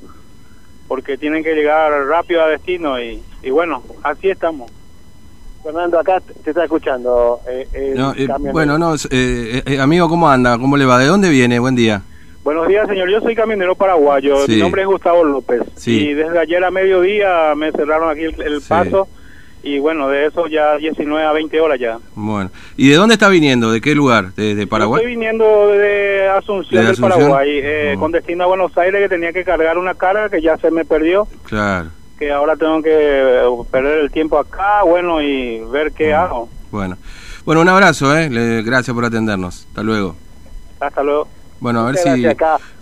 porque tienen que llegar rápido a destino, y, y bueno, así estamos. Fernando, acá te está escuchando. Eh, eh, bueno, no, eh, amigo, ¿cómo anda? ¿Cómo le va? ¿De dónde viene? Buen día. Buenos días, señor. Yo soy camionero paraguayo. Mi nombre es Gustavo López. Y desde ayer a mediodía me cerraron aquí el, paso y bueno, de eso ya 19 a 20 horas ya. Bueno, ¿y de dónde está viniendo? ¿De qué lugar? ¿De, Paraguay? estoy viniendo de Asunción, de Paraguay, eh, con destino a Buenos Aires, que tenía que cargar una carga que ya se me perdió. Claro. Que ahora tengo que eh, perder el tiempo acá, bueno, y ver qué hago. Bueno. Bueno, un abrazo, ¿eh? gracias por atendernos. Hasta luego. Hasta luego. Bueno, a ver si,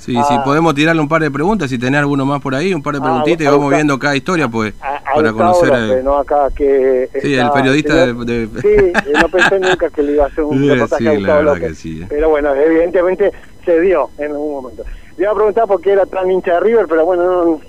si, si, podemos tirarle un par de preguntas, si tenés alguno más por ahí, un par de preguntitas y vamos viendo cada historia, pues, para conocer. no acá que sí, el periodista de, Sí, no pensé nunca que le iba a hacer un reportaje sí, la verdad que sí. Pero bueno, evidentemente se dio en algún momento. Le iba a preguntar por qué era tan hincha de River, pero bueno, no,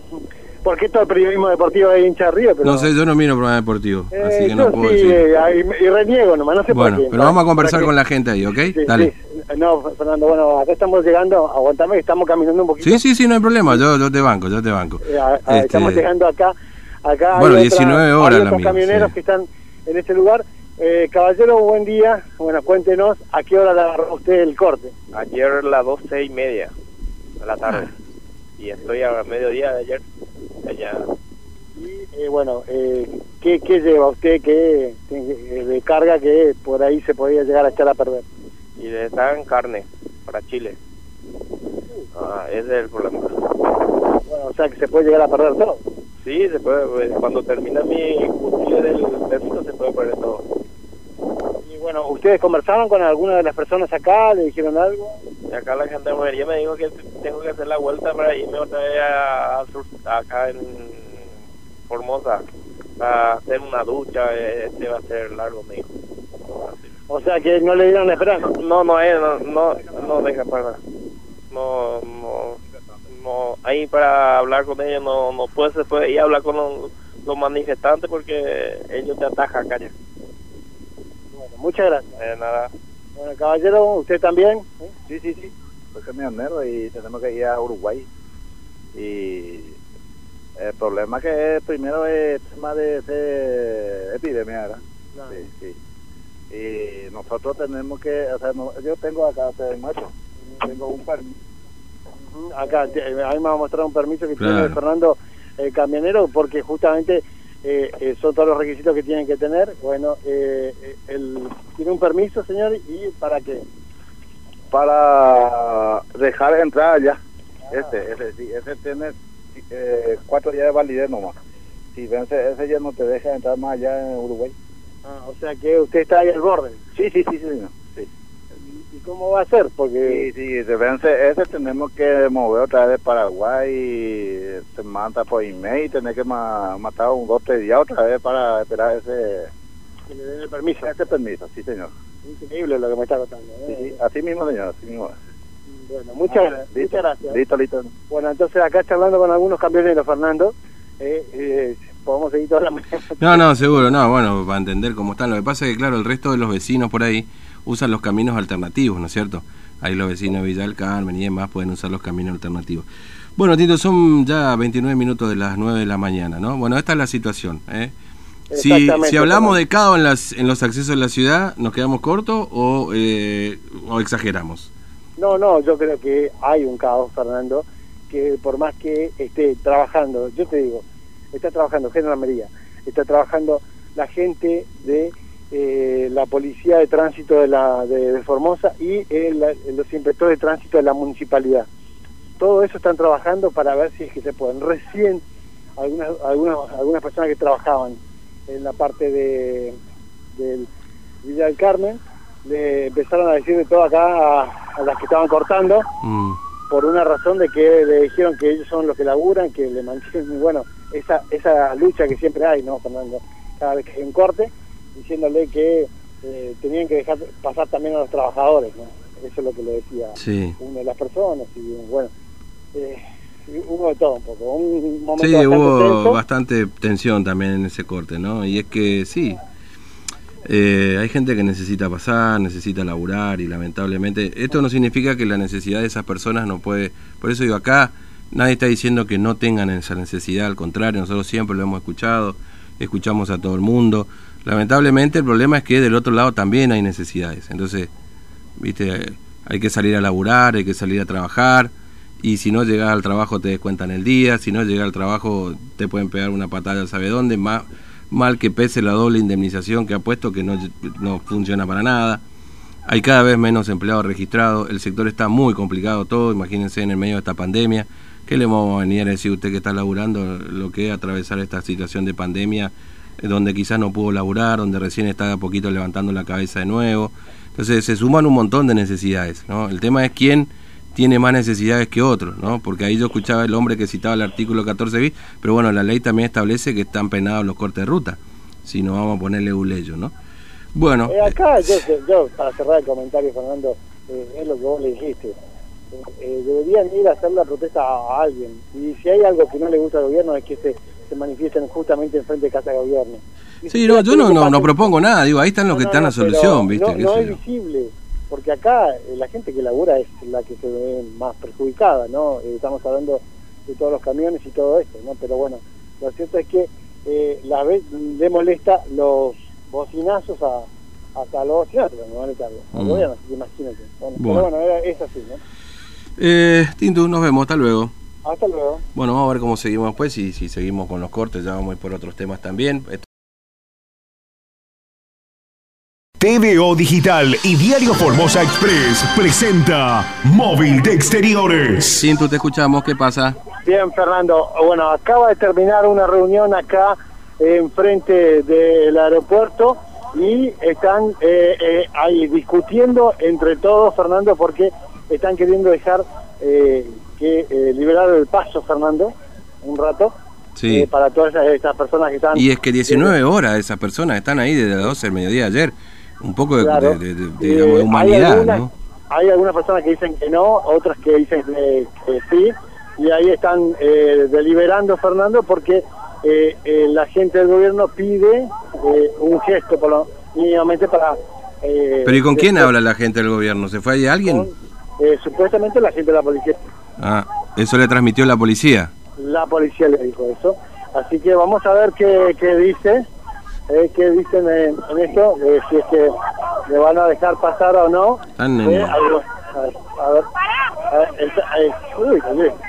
¿Por qué todo el periodismo deportivo es hincha arriba? Pero... No sé, yo no miro programa deportivo, eh, así que no puedo sí, decir. y reniego nomás, no sé bueno, por qué. pero vamos a conversar con la gente ahí, ¿ok? Dale. No, Fernando, bueno, acá estamos llegando, aguantame, estamos caminando un poquito. Sí, sí, sí, no hay problema, yo, yo te banco, yo te banco. Eh, este... Estamos llegando acá, acá bueno, 19 horas hay otros camioneros que están en este lugar. Eh, caballero, buen día, bueno, cuéntenos, ¿a qué hora le agarró usted el corte? Ayer a las 12 y media de la tarde, y estoy a mediodía de ayer, allá y eh, bueno, eh, ¿qué, ¿qué, lleva usted que eh, de carga que por ahí se podía llegar a echar a perder? Y le dan carne para Chile. Ah, ese es el problema. Bueno, o sea que se puede llegar a perder todo. Sí, se puede. Pues, cuando termina mi cuchillo del permiso se puede perder todo. Bueno, ¿ustedes conversaron con alguna de las personas acá? ¿Le dijeron algo? Acá la gendarmería me dijo que tengo que hacer la vuelta para irme otra vez a, acá en Formosa para hacer una ducha, este va a ser largo, me dijo. O sea que no le dieron esperar. No, no, eh, no, no, no deja para No, no, no, ahí para hablar con ellos no, no puede, se puede ir a hablar con los, manifestantes porque ellos te atajan Bueno, muchas gracias. Eh, nada. Bueno, caballero, ¿usted también? Sí, sí, sí. Soy camionero y tenemos que ir a Uruguay. Y el problema que primero es el tema de, de epidemia, ¿verdad? Sí, sí. Y nosotros tenemos que, o sea, yo tengo acá, te muestro, tengo un permiso. Acá, a mí me va a mostrar un permiso que tiene Fernando el camionero, porque justamente eh, eh, son todos los requisitos que tienen que tener. Bueno, eh, el, tiene un permiso, señor, ¿y para qué? Para dejar entrar allá. Este, ese, sí, ese tiene eh, cuatro días de validez nomás. Si vence ese ya no te deja entrar más allá en Uruguay. Ah, o sea que usted está ahí al borde. Sí, sí, sí, señor. Sí. ¿Y cómo va a ser? Porque... Sí, sí, se vence ese tenemos que mover otra vez de Paraguay y se manda por email y tener que matar un dos tres días otra vez para esperar ese... Que le den el permiso. Ese permiso, sí, señor. Increíble lo que me está contando. ¿eh? Sí, así mismo, señor, así mismo. Bueno, muchas, muchas gracias. Listo, listo. Bueno, entonces acá charlando con algunos camioneros, Fernando. Eh, eh, podemos seguir toda la mañana. No, no, seguro, no, bueno, para entender cómo están. Lo que pasa es que, claro, el resto de los vecinos por ahí usan los caminos alternativos, ¿no es cierto? Ahí los vecinos de Villa del Carmen y demás pueden usar los caminos alternativos. Bueno, Tito, son ya 29 minutos de las 9 de la mañana, ¿no? Bueno, esta es la situación, ¿eh? Si, si hablamos de caos en, las, en los accesos a la ciudad, ¿nos quedamos cortos o, eh, o exageramos? No, no, yo creo que hay un caos, Fernando, que por más que esté trabajando, yo te digo, está trabajando Gendarmería, está trabajando la gente de eh, la Policía de Tránsito de, la, de, Formosa y los inspectores de tránsito de la municipalidad. Todo eso están trabajando para ver si es que se pueden. Recién algunas, algunas, algunas personas que trabajaban en la parte de, del Villa del Carmen le empezaron a decir de todo acá a, las que estaban cortando, mm. por una razón de que le dijeron que ellos son los que laburan, que le mantienen, bueno, esa, esa lucha que siempre hay, ¿no, Fernando? Cada vez que hay un corte, diciéndole que eh, tenían que dejar pasar también a los trabajadores, ¿no? Eso es lo que le decía una de las personas, y bueno, eh, hubo de todo un poco. Un momento sí, hubo bastante tensión también en ese corte, ¿no? Y es que sí, eh, hay gente que necesita pasar, necesita laburar y lamentablemente esto no significa que la necesidad de esas personas no puede... Por eso digo, acá nadie está diciendo que no tengan esa necesidad, al contrario, nosotros siempre lo hemos escuchado, escuchamos a todo el mundo. Lamentablemente el problema es que del otro lado también hay necesidades. Entonces, viste, hay que salir a laburar, hay que salir a trabajar y si no llegas al trabajo te descuentan el día, si no llegas al trabajo te pueden pegar una patada, ¿sabe dónde? Más mal que pese la doble indemnización que ha puesto, que no, no funciona para nada. Hay cada vez menos empleados registrados, el sector está muy complicado todo, imagínense en el medio de esta pandemia. ¿Qué le vamos a venir a decir a usted que está laburando lo que es atravesar esta situación de pandemia, donde quizás no pudo laburar, donde recién está a poquito levantando la cabeza de nuevo? Entonces se suman un montón de necesidades, ¿no? El tema es quién tiene más necesidades que otro, ¿no? Porque ahí yo escuchaba el hombre que citaba el artículo 14 bis, pero bueno, la ley también establece que están penados los cortes de ruta, si no vamos a ponerle un leyo, ¿no? Bueno. Eh, acá, yo, yo, para cerrar el comentario, Fernando, eh, es lo que vos le dijiste. Eh, deberían ir a hacer la protesta a, alguien. Y si hay algo que no le gusta al gobierno es que se, se manifiesten justamente en frente de casa de gobierno. sí, no, yo no, no, no, propongo nada, digo, ahí están los que están la solución, ¿viste? No, es visible, porque acá la gente que labura es la que se ve más perjudicada, ¿no? estamos hablando de todos los camiones y todo esto, ¿no? Pero bueno, lo cierto es que eh, la vez le molesta los bocinazos a, hasta los bocinazos, no vale mm. imagínate. Bueno, Pero bueno, es así, ¿no? Eh, Tintu, nos vemos, hasta luego. Hasta luego. Bueno, vamos a ver cómo seguimos después y si seguimos con los cortes, ya vamos a ir por otros temas también. TVO Digital y Diario Formosa Express presenta Móvil de Exteriores. Tintu, te escuchamos, ¿qué pasa? Bien, Fernando. Bueno, acaba de terminar una reunión acá enfrente del aeropuerto y están eh, eh, ahí discutiendo entre todos, Fernando, porque están queriendo dejar eh, que eh, liberar el paso, Fernando, un rato. Sí. para todas estas personas que están... Y es que 19 horas esas personas están ahí desde las 12 del mediodía ayer. Un poco de, humanidad, hay ¿no? Hay algunas personas que dicen que no, otras que dicen que, sí, y ahí están deliberando, Fernando, porque eh, eh, la gente del gobierno pide eh, un gesto, por lo, mínimamente para... ¿Pero y con quién habla la gente del gobierno? ¿Se fue ahí alguien? supuestamente la gente de la policía. Ah, ¿eso le transmitió la policía? La policía le dijo eso. Así que vamos a ver qué, qué dice, qué dicen en, esto, si es que le van a dejar pasar o no. a ver, a ver, uy,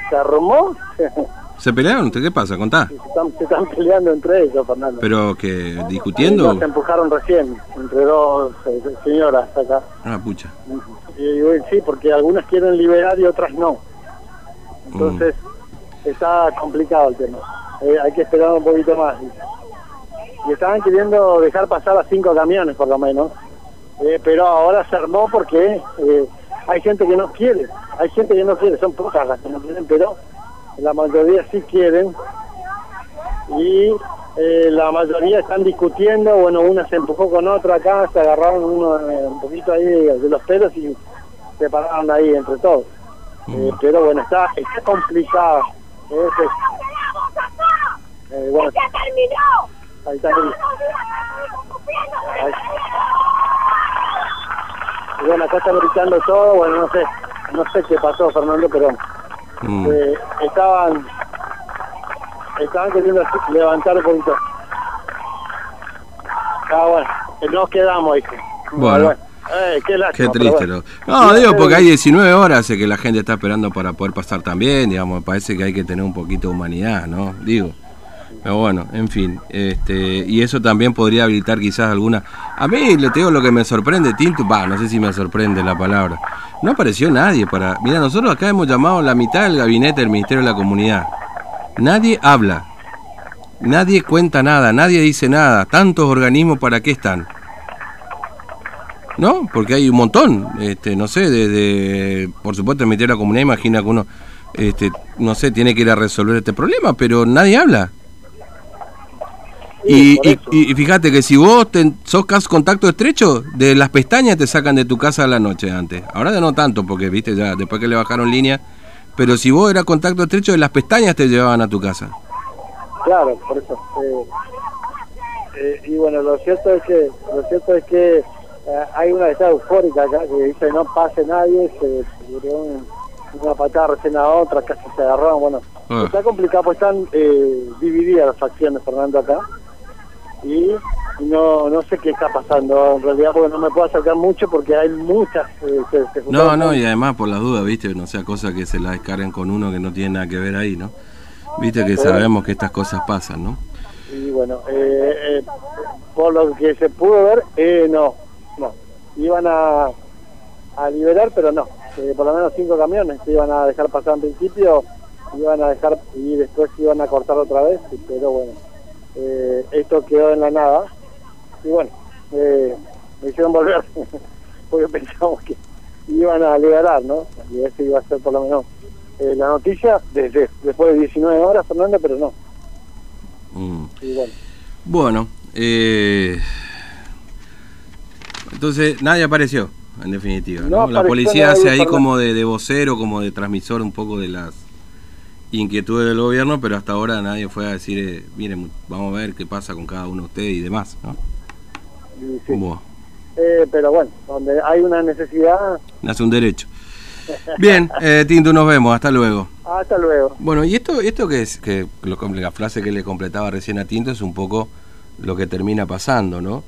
¿se arrumó? ¿Se pelearon? ¿Qué pasa? Contá. Se están, peleando entre ellos, Fernando. ¿Pero que discutiendo? se empujaron recién, entre dos eh, señoras acá. Ah, pucha. Y, sí, porque algunas quieren liberar y otras no. Entonces, está complicado el tema. Eh, hay que esperar un poquito más. Y estaban queriendo dejar pasar a cinco camiones, por lo menos. Eh, pero ahora se armó porque hay gente que no quiere. Hay gente que no quiere, son pocas las que no quieren, pero la mayoría sí quieren y eh, la mayoría están discutiendo, bueno, una se empujó con otra acá, se agarraron uno eh, un poquito ahí de los pelos y se pararon ahí entre todos. Eh, pero bueno, está, está complicado. Eh, bueno, ahí está. Ahí. bueno, acá están gritando todo, bueno, no sé, no sé qué pasó, Fernando, pero Mm. Eh, estaban estaban queriendo levantar un poquito. Ah, bueno, nos quedamos, dije. Bueno. Eh, qué, qué, triste. No, digo porque hay 19 horas que la gente está esperando para poder pasar también, digamos, me parece que hay que tener un poquito de humanidad, ¿no? Digo. Pero bueno, en fin, este, y eso también podría habilitar quizás alguna... A mí, le digo lo que me sorprende, Tinto, va, no sé si me sorprende la palabra. No apareció nadie para... Mira, nosotros acá hemos llamado la mitad del gabinete del Ministerio de la Comunidad. Nadie habla. Nadie cuenta nada, nadie dice nada. Tantos organismos, ¿para qué están? ¿No? Porque hay un montón, este, no sé, desde, por supuesto, el Ministerio de la Comunidad imagina que uno, este, no sé, tiene que ir a resolver este problema, pero nadie habla y, y, fíjate que si vos sos contacto estrecho, de las pestañas te sacan de tu casa la noche antes. Ahora ya no tanto, porque viste, ya después que le bajaron línea. Pero si vos eras contacto estrecho, de las pestañas te llevaban a tu casa. Claro, por eso. Eh, eh, y bueno, lo cierto es que lo cierto es que hay una está eufórica acá que dice no pase nadie, se dio una patada recién a otra, casi se agarraron. Bueno, ah. está complicado, pues están divididas las facciones, Fernando, acá y no no sé qué está pasando en realidad porque no me puedo acercar mucho porque hay muchas eh, no no y además por las dudas viste no sea cosa que se la descarguen con uno que no tiene nada que ver ahí no viste que sabemos que estas cosas pasan no Y bueno, eh, eh, por lo que se pudo ver, eh, no. Iban a, a liberar, pero no. Eh, por lo menos cinco camiones se iban a dejar pasar en principio, iban a dejar y después iban a cortar otra vez, pero bueno, eh, esto quedó en la nada. Y bueno, eh, me hicieron volver, porque pensamos que iban a liberar, ¿no? Y ese iba a ser por lo menos la noticia desde después de 19 horas, Fernando, pero no. Mm. Y bueno. Bueno, eh, entonces nadie apareció, en definitiva. ¿no? No La policía hace ahí como de, de vocero, como de transmisor un poco de las inquietudes del gobierno, pero hasta ahora nadie fue a decir, eh, miren, vamos a ver qué pasa con cada uno de ustedes y demás. ¿no? Sí. Eh, pero bueno, donde hay una necesidad, nace un derecho. Bien, eh, Tinto, nos vemos, hasta luego. hasta luego. Bueno, y esto, esto que es, que lo- la frase que le completaba recién a Tinto es un poco lo que termina pasando, ¿no?